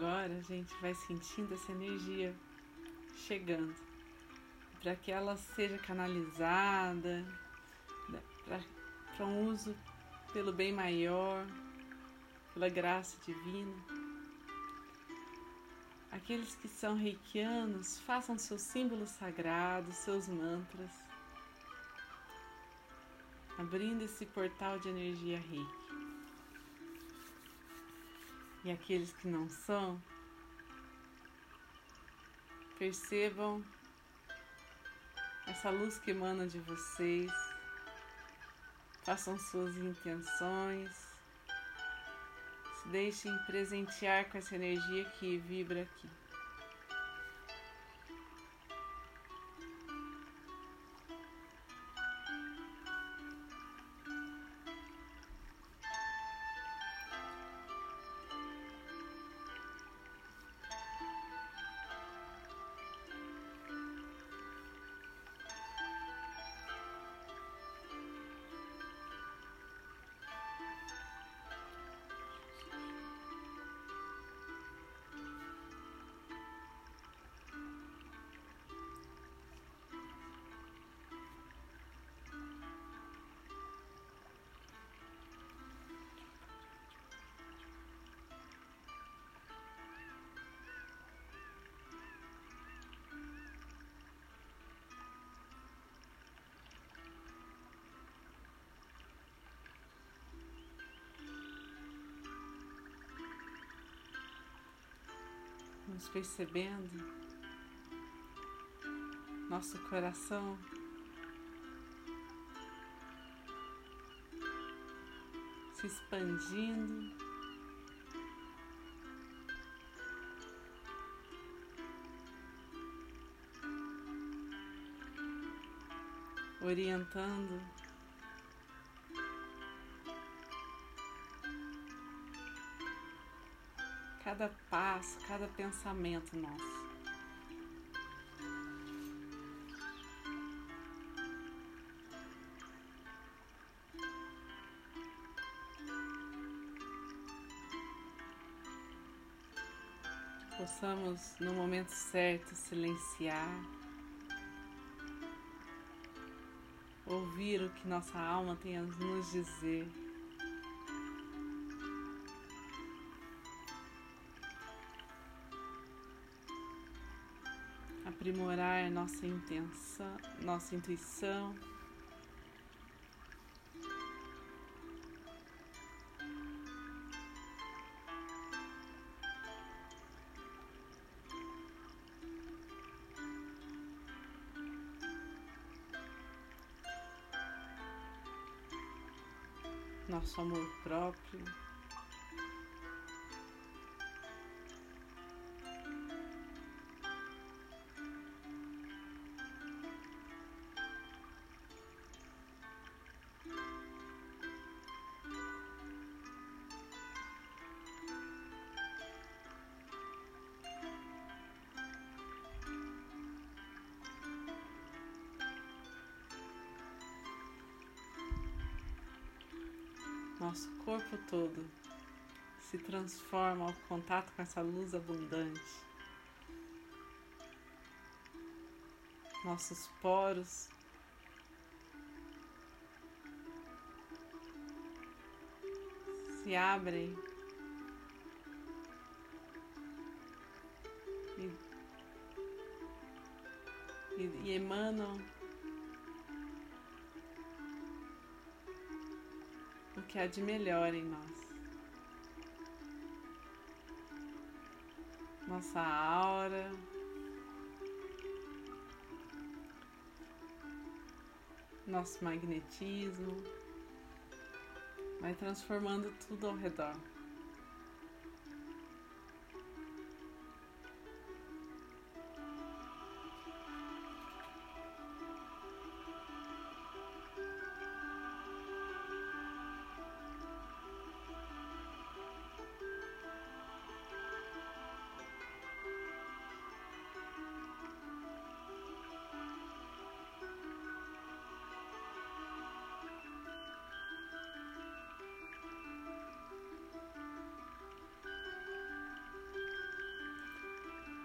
Agora a gente vai sentindo essa energia chegando para que ela seja canalizada para um uso pelo bem maior, pela graça divina. Aqueles que são reikianos, façam seus símbolos sagrados, seus mantras, abrindo esse portal de energia reiki. E aqueles que não são, percebam essa luz que emana de vocês, façam suas intenções, se deixem presentear com essa energia que vibra aqui. Vamos percebendo nosso coração se expandindo. Orientando cada passo, cada pensamento nosso. Possamos, no momento certo, silenciar, ouvir o que nossa alma tem a nos dizer. Aprimorar nossa intenção, nossa intuição. Nosso amor próprio. Nosso corpo todo se transforma ao contato com essa luz abundante. Nossos poros se abrem e, e, e emanam que há de melhor em nós. Nossa aura. Nosso magnetismo vai transformando tudo ao redor.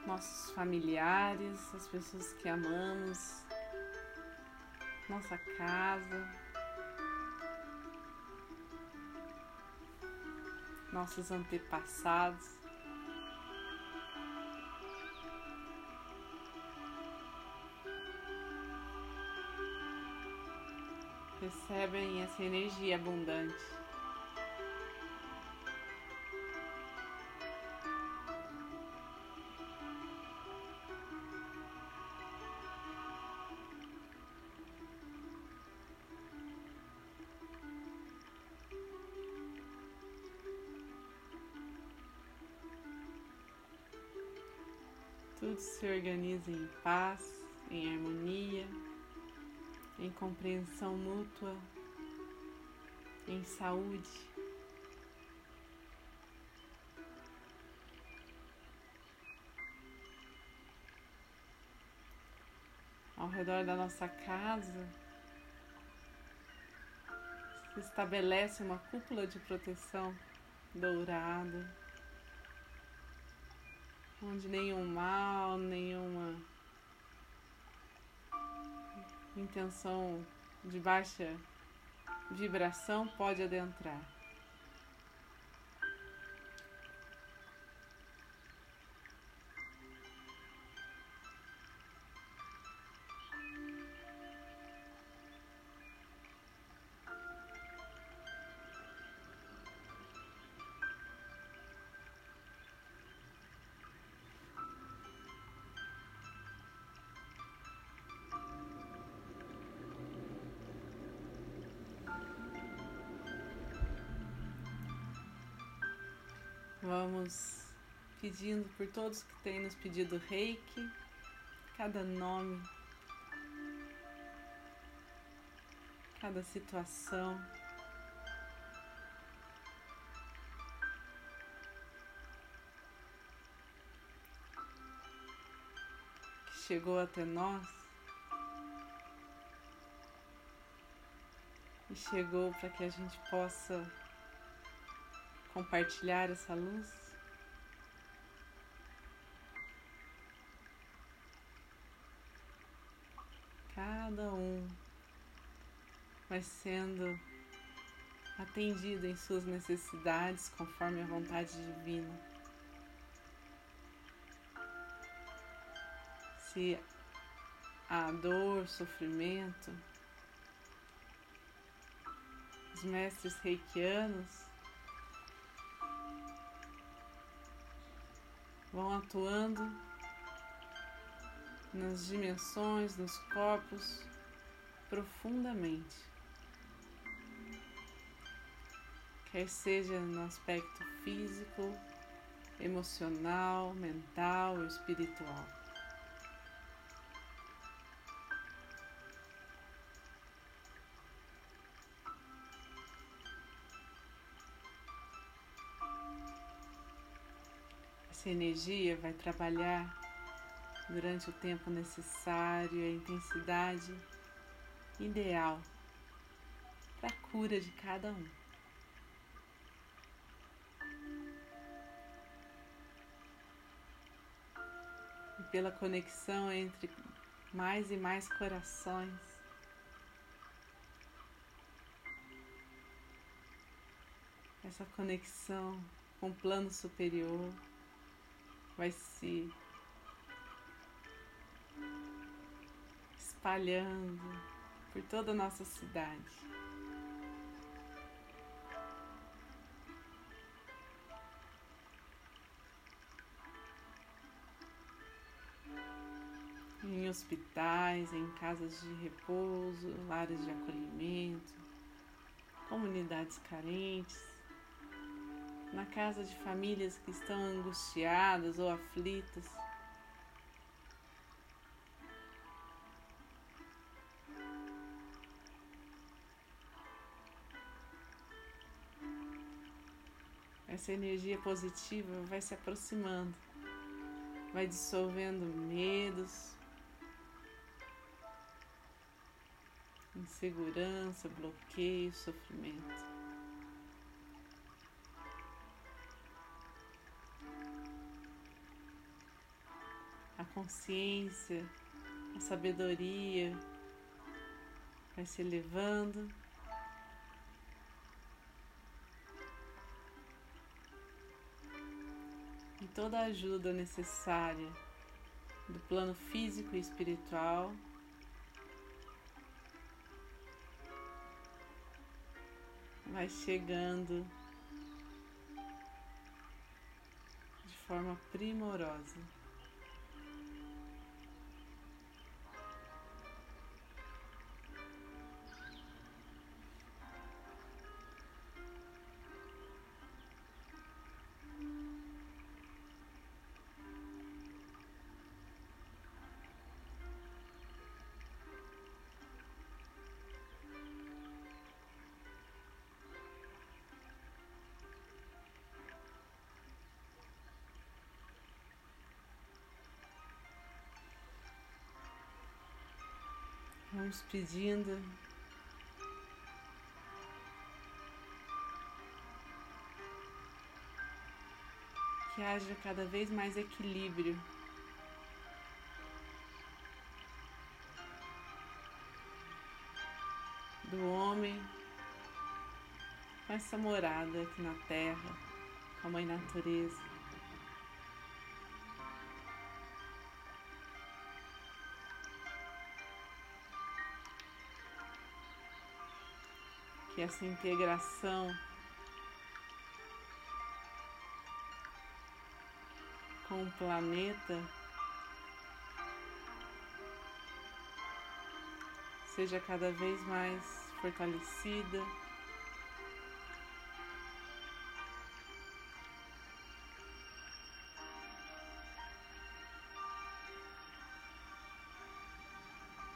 Nossos familiares, as pessoas que amamos, nossa casa, nossos antepassados. Recebem essa energia abundante. Se organiza em paz, em harmonia, em compreensão mútua, em saúde. Ao redor da nossa casa se estabelece uma cúpula de proteção dourada onde nenhum mal, nenhuma intenção de baixa vibração pode adentrar. Vamos pedindo por todos que têm nos pedido reiki, cada nome, cada situação. que Chegou até nós e chegou para que a gente possa compartilhar essa luz. Cada um vai sendo atendido em suas necessidades conforme a vontade divina. Se há dor, sofrimento, os mestres reikianos vão atuando nas dimensões, nos corpos profundamente. Quer seja no aspecto físico, emocional, mental ou espiritual. Essa energia vai trabalhar durante o tempo necessário, a intensidade ideal para a cura de cada um. E pela conexão entre mais e mais corações. Essa conexão com o plano superior vai se espalhando por toda a nossa cidade. Em hospitais, em casas de repouso, lares de acolhimento, comunidades carentes, na casa de famílias que estão angustiadas ou aflitas. Essa energia positiva vai se aproximando, vai dissolvendo medos, insegurança, bloqueio, sofrimento. A consciência, a sabedoria vai se elevando. E toda a ajuda necessária do plano físico e espiritual vai chegando de forma primorosa. Vamos pedindo que haja cada vez mais equilíbrio do homem com essa morada aqui na terra, com a mãe natureza. Essa integração com o planeta seja cada vez mais fortalecida.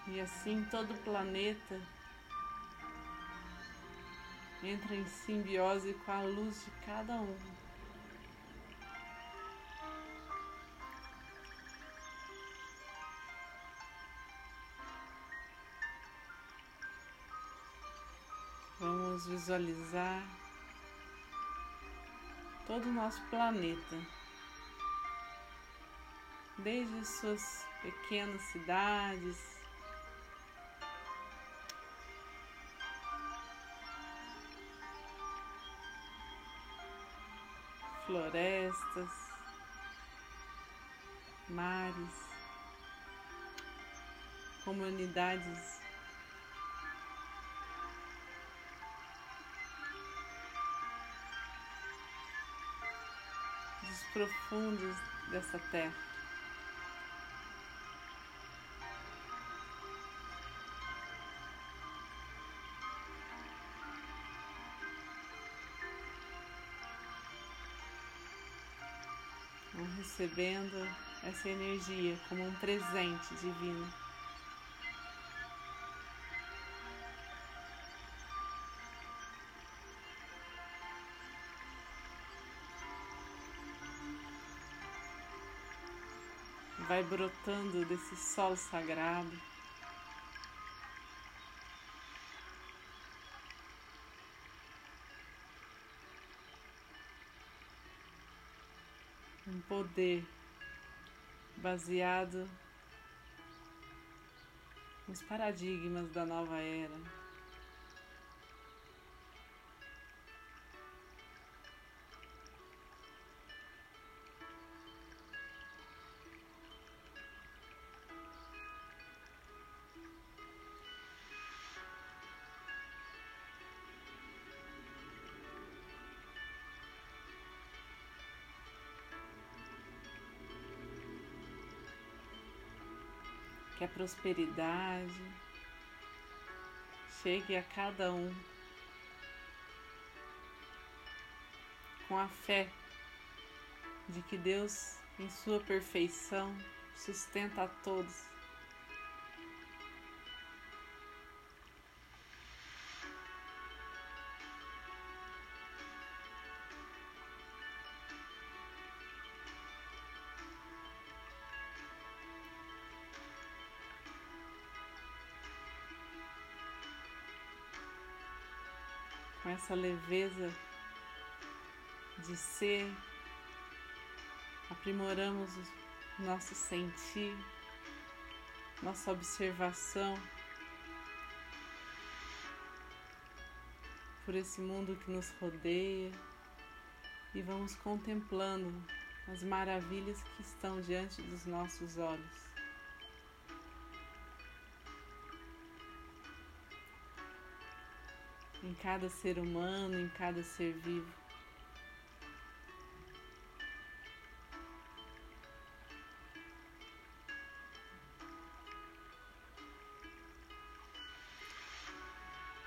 E assim todo o planeta entra em simbiose com a luz de cada um. Vamos visualizar todo o nosso planeta, desde suas pequenas cidades, florestas, mares, comunidades dos profundos dessa terra. Recebendo essa energia como um presente divino. Vai brotando desse sol sagrado. Um poder baseado nos paradigmas da nova era. Que a prosperidade chegue a cada um com a fé de que Deus, em Sua perfeição, sustenta a todos. Essa leveza de ser, aprimoramos nosso sentir, nossa observação por esse mundo que nos rodeia e vamos contemplando as maravilhas que estão diante dos nossos olhos. Em cada ser humano, em cada ser vivo.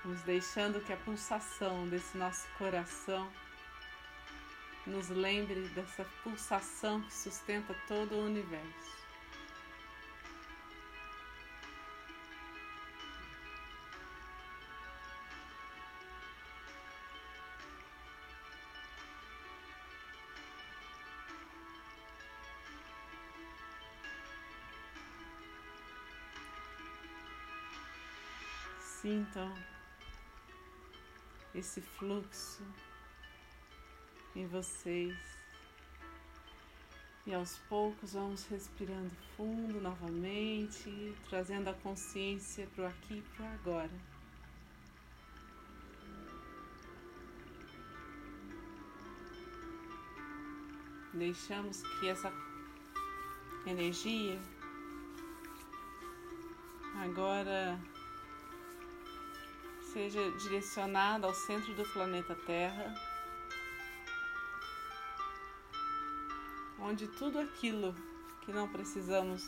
Vamos deixando que a pulsação desse nosso coração nos lembre dessa pulsação que sustenta todo o universo. Sintam esse fluxo em vocês. E aos poucos vamos respirando fundo novamente, trazendo a consciência para o aqui e para o agora. Deixamos que essa energia agora seja direcionada ao centro do planeta Terra, onde tudo aquilo que não precisamos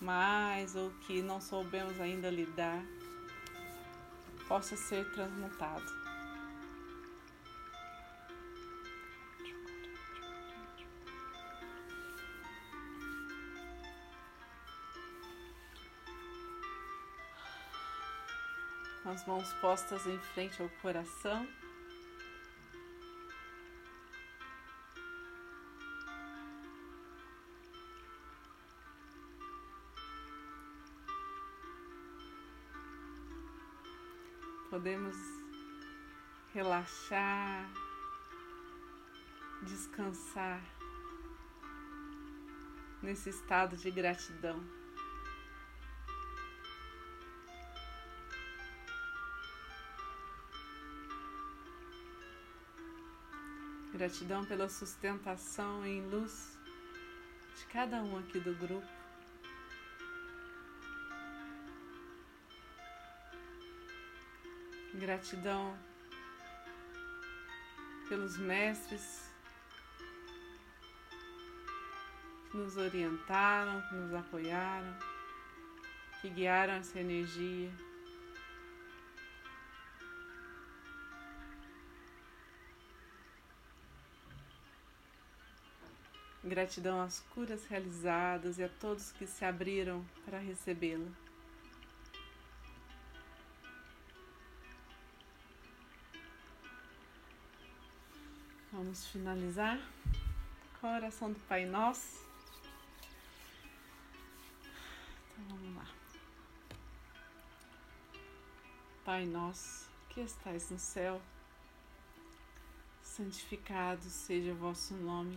mais ou que não soubemos ainda lidar possa ser transmutado. Com as mãos postas em frente ao coração. Podemos relaxar, descansar nesse estado de gratidão. Gratidão pela sustentação em luz de cada um aqui do grupo. Gratidão pelos mestres que nos orientaram, que nos apoiaram, que guiaram essa energia. Gratidão às curas realizadas e a todos que se abriram para recebê-la. Vamos finalizar com a oração do Pai Nosso. Então vamos lá. Pai Nosso, que estais no céu, santificado seja o vosso nome.